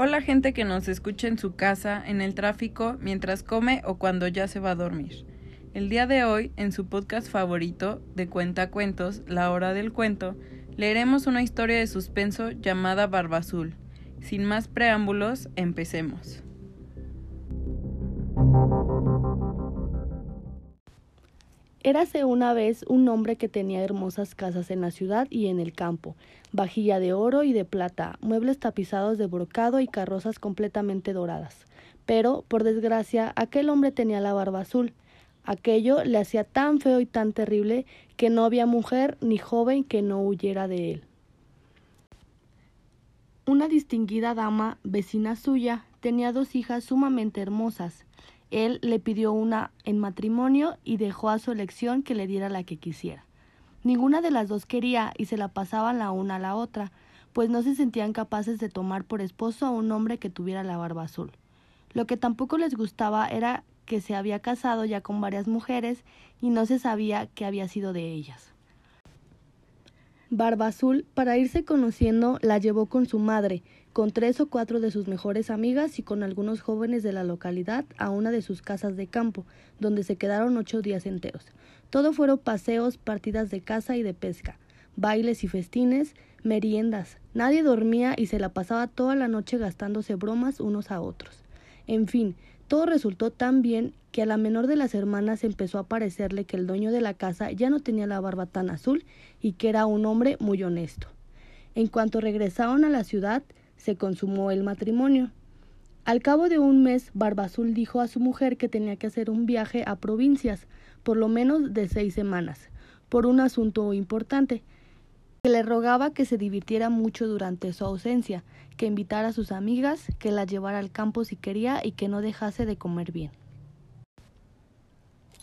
Hola gente que nos escucha en su casa, en el tráfico, mientras come o cuando ya se va a dormir. El día de hoy, en su podcast favorito de Cuentacuentos, La Hora del Cuento, leeremos una historia de suspenso llamada Barba Azul. Sin más preámbulos, empecemos. Érase una vez un hombre que tenía hermosas casas en la ciudad y en el campo, vajilla de oro y de plata, muebles tapizados de brocado y carrozas completamente doradas. Pero, por desgracia, aquel hombre tenía la barba azul. Aquello le hacía tan feo y tan terrible que no había mujer ni joven que no huyera de él. Una distinguida dama, vecina suya, tenía dos hijas sumamente hermosas, él le pidió una en matrimonio y dejó a su elección que le diera la que quisiera. Ninguna de las dos quería y se la pasaban la una a la otra, pues no se sentían capaces de tomar por esposo a un hombre que tuviera la barba azul. Lo que tampoco les gustaba era que se había casado ya con varias mujeres y no se sabía qué había sido de ellas. Barba Azul, para irse conociendo, la llevó con su madre, con tres o cuatro de sus mejores amigas y con algunos jóvenes de la localidad a una de sus casas de campo, donde se quedaron ocho días enteros. Todo fueron paseos, partidas de caza y de pesca, bailes y festines, meriendas. Nadie dormía y se la pasaba toda la noche gastándose bromas unos a otros. En fin, todo resultó tan bien que a la menor de las hermanas empezó a parecerle que el dueño de la casa ya no tenía la barba tan azul y que era un hombre muy honesto. En cuanto regresaron a la ciudad, se consumó el matrimonio. Al cabo de un mes, Barbazul dijo a su mujer que tenía que hacer un viaje a provincias, por lo menos de seis semanas, por un asunto importante, que le rogaba que se divirtiera mucho durante su ausencia, que invitara a sus amigas, que la llevara al campo si quería y que no dejase de comer bien.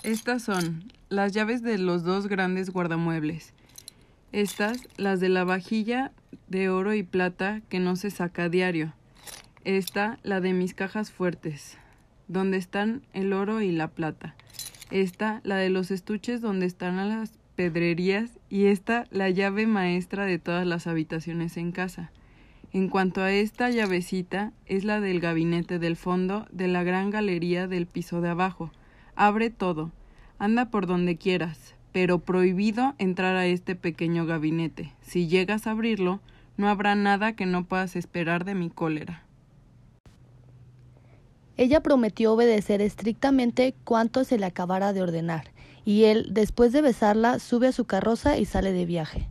Estas son las llaves de los dos grandes guardamuebles. Estas, las de la vajilla de oro y plata que no se saca a diario. Esta, la de mis cajas fuertes, donde están el oro y la plata. Esta, la de los estuches donde están las pedrerías. Y esta, la llave maestra de todas las habitaciones en casa. En cuanto a esta llavecita, es la del gabinete del fondo de la gran galería del piso de abajo. Abre todo. Anda por donde quieras, pero prohibido entrar a este pequeño gabinete. Si llegas a abrirlo, no habrá nada que no puedas esperar de mi cólera. Ella prometió obedecer estrictamente cuanto se le acabara de ordenar, y él, después de besarla, sube a su carroza y sale de viaje.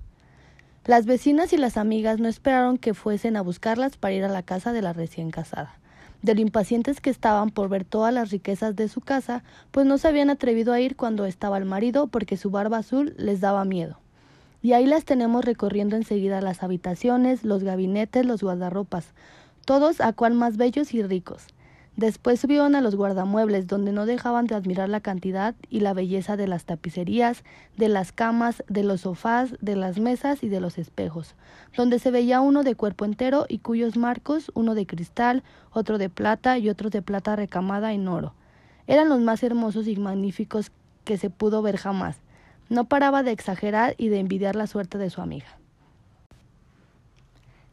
Las vecinas y las amigas no esperaron que fuesen a buscarlas para ir a la casa de la recién casada de lo impacientes que estaban por ver todas las riquezas de su casa, pues no se habían atrevido a ir cuando estaba el marido porque su barba azul les daba miedo. Y ahí las tenemos recorriendo enseguida las habitaciones, los gabinetes, los guardarropas, todos a cual más bellos y ricos. Después subieron a los guardamuebles, donde no dejaban de admirar la cantidad y la belleza de las tapicerías, de las camas, de los sofás, de las mesas y de los espejos, donde se veía uno de cuerpo entero y cuyos marcos, uno de cristal, otro de plata y otro de plata recamada en oro. Eran los más hermosos y magníficos que se pudo ver jamás. No paraba de exagerar y de envidiar la suerte de su amiga.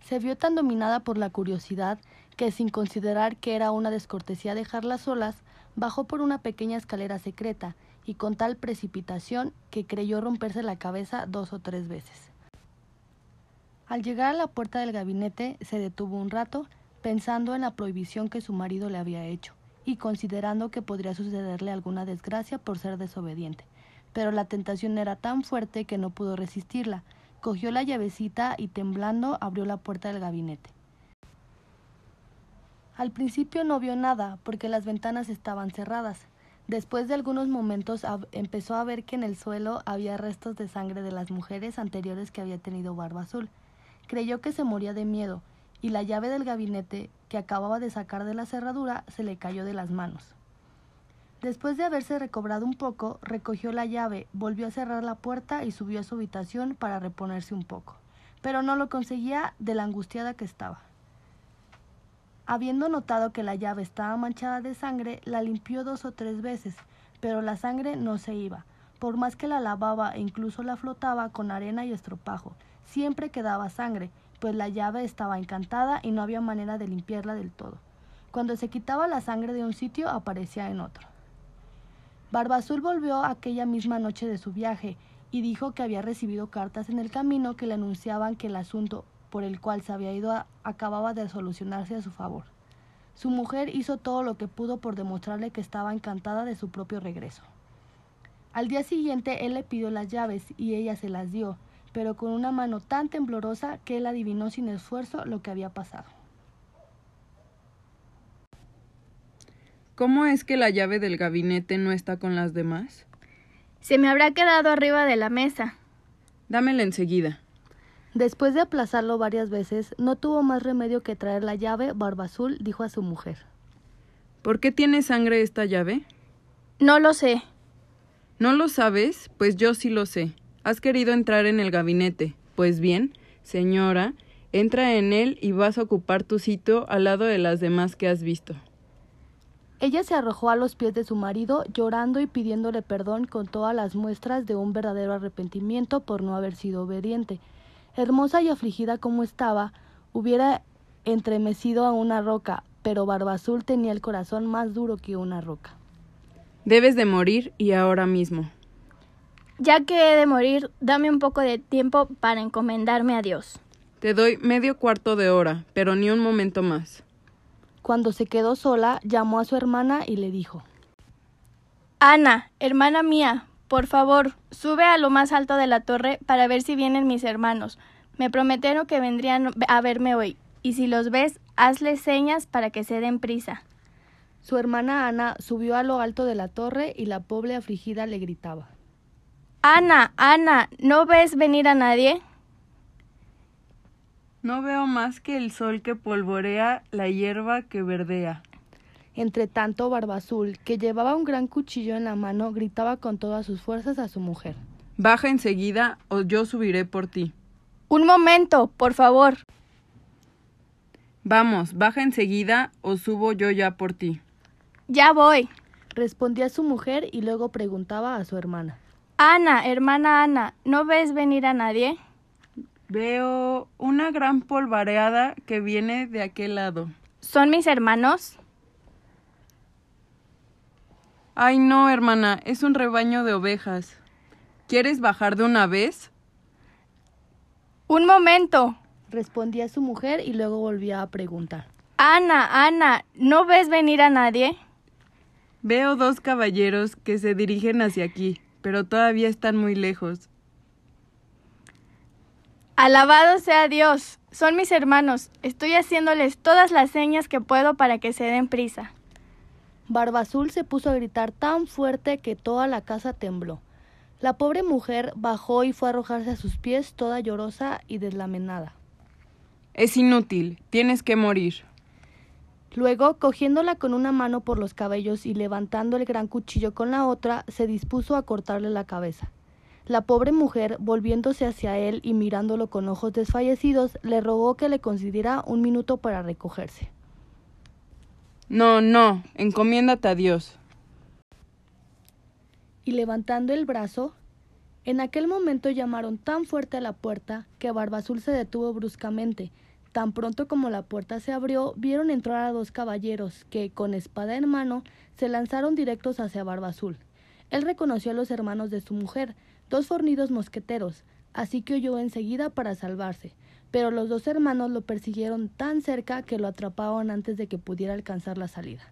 Se vio tan dominada por la curiosidad que, sin considerar que era una descortesía dejarlas solas, bajó por una pequeña escalera secreta y con tal precipitación que creyó romperse la cabeza dos o tres veces. Al llegar a la puerta del gabinete se detuvo un rato pensando en la prohibición que su marido le había hecho y considerando que podría sucederle alguna desgracia por ser desobediente. Pero la tentación era tan fuerte que no pudo resistirla. Cogió la llavecita y temblando abrió la puerta del gabinete. Al principio no vio nada, porque las ventanas estaban cerradas. Después de algunos momentos empezó a ver que en el suelo había restos de sangre de las mujeres anteriores que había tenido barba azul. Creyó que se moría de miedo, y la llave del gabinete que acababa de sacar de la cerradura se le cayó de las manos. Después de haberse recobrado un poco, recogió la llave, volvió a cerrar la puerta y subió a su habitación para reponerse un poco. Pero no lo conseguía de la angustiada que estaba. Habiendo notado que la llave estaba manchada de sangre, la limpió dos o tres veces, pero la sangre no se iba. Por más que la lavaba e incluso la flotaba con arena y estropajo, siempre quedaba sangre, pues la llave estaba encantada y no había manera de limpiarla del todo. Cuando se quitaba la sangre de un sitio, aparecía en otro. Barba Azul volvió aquella misma noche de su viaje y dijo que había recibido cartas en el camino que le anunciaban que el asunto por el cual se había ido acababa de solucionarse a su favor. Su mujer hizo todo lo que pudo por demostrarle que estaba encantada de su propio regreso. Al día siguiente él le pidió las llaves y ella se las dio, pero con una mano tan temblorosa que él adivinó sin esfuerzo lo que había pasado. ¿Cómo es que la llave del gabinete no está con las demás? Se me habrá quedado arriba de la mesa. Dámela enseguida. Después de aplazarlo varias veces, no tuvo más remedio que traer la llave. Barba Azul dijo a su mujer. ¿Por qué tiene sangre esta llave? No lo sé. ¿No lo sabes? Pues yo sí lo sé. Has querido entrar en el gabinete. Pues bien, señora, entra en él y vas a ocupar tu sitio al lado de las demás que has visto. Ella se arrojó a los pies de su marido, llorando y pidiéndole perdón con todas las muestras de un verdadero arrepentimiento por no haber sido obediente. Hermosa y afligida como estaba, hubiera entremecido a una roca, pero Barba Azul tenía el corazón más duro que una roca. Debes de morir y ahora mismo. Ya que he de morir, dame un poco de tiempo para encomendarme a Dios. Te doy medio cuarto de hora, pero ni un momento más. Cuando se quedó sola, llamó a su hermana y le dijo Ana, hermana mía, por favor, sube a lo más alto de la torre para ver si vienen mis hermanos. Me prometieron que vendrían a verme hoy, y si los ves, hazles señas para que se den prisa. Su hermana Ana subió a lo alto de la torre y la pobre afligida le gritaba. Ana, Ana, ¿no ves venir a nadie? No veo más que el sol que polvorea la hierba que verdea. Entre tanto, Barba Azul, que llevaba un gran cuchillo en la mano, gritaba con todas sus fuerzas a su mujer. Baja enseguida o yo subiré por ti. Un momento, por favor. Vamos, baja enseguida o subo yo ya por ti. Ya voy. Respondía su mujer y luego preguntaba a su hermana. Ana, hermana Ana, ¿no ves venir a nadie? Veo una gran polvareada que viene de aquel lado. ¿Son mis hermanos? Ay, no, hermana, es un rebaño de ovejas. ¿Quieres bajar de una vez? Un momento, respondía su mujer y luego volvía a preguntar. Ana, Ana, ¿no ves venir a nadie? Veo dos caballeros que se dirigen hacia aquí, pero todavía están muy lejos. Alabado sea Dios. Son mis hermanos. Estoy haciéndoles todas las señas que puedo para que se den prisa. Barba Azul se puso a gritar tan fuerte que toda la casa tembló. La pobre mujer bajó y fue a arrojarse a sus pies toda llorosa y deslamenada. Es inútil, tienes que morir. Luego, cogiéndola con una mano por los cabellos y levantando el gran cuchillo con la otra, se dispuso a cortarle la cabeza. La pobre mujer, volviéndose hacia él y mirándolo con ojos desfallecidos, le rogó que le concediera un minuto para recogerse. No, no, encomiéndate a Dios. Y levantando el brazo, en aquel momento llamaron tan fuerte a la puerta que Barbazul se detuvo bruscamente. Tan pronto como la puerta se abrió, vieron entrar a dos caballeros que, con espada en mano, se lanzaron directos hacia Barbazul. Él reconoció a los hermanos de su mujer, dos fornidos mosqueteros, así que huyó enseguida para salvarse pero los dos hermanos lo persiguieron tan cerca que lo atraparon antes de que pudiera alcanzar la salida.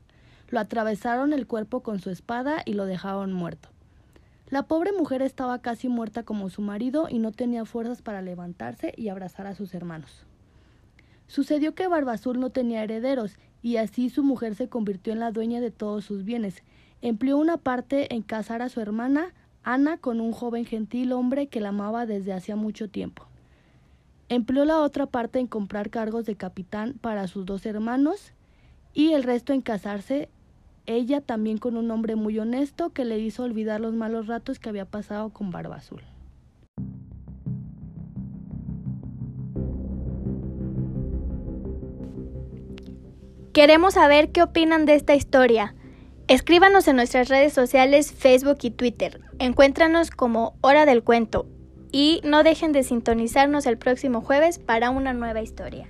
Lo atravesaron el cuerpo con su espada y lo dejaron muerto. La pobre mujer estaba casi muerta como su marido y no tenía fuerzas para levantarse y abrazar a sus hermanos. Sucedió que Barbazul no tenía herederos y así su mujer se convirtió en la dueña de todos sus bienes. Empleó una parte en casar a su hermana, Ana, con un joven gentil hombre que la amaba desde hacía mucho tiempo. Empleó la otra parte en comprar cargos de capitán para sus dos hermanos y el resto en casarse, ella también con un hombre muy honesto que le hizo olvidar los malos ratos que había pasado con Barba Azul. Queremos saber qué opinan de esta historia. Escríbanos en nuestras redes sociales Facebook y Twitter. Encuéntranos como Hora del Cuento y no dejen de sintonizarnos el próximo jueves para una nueva historia.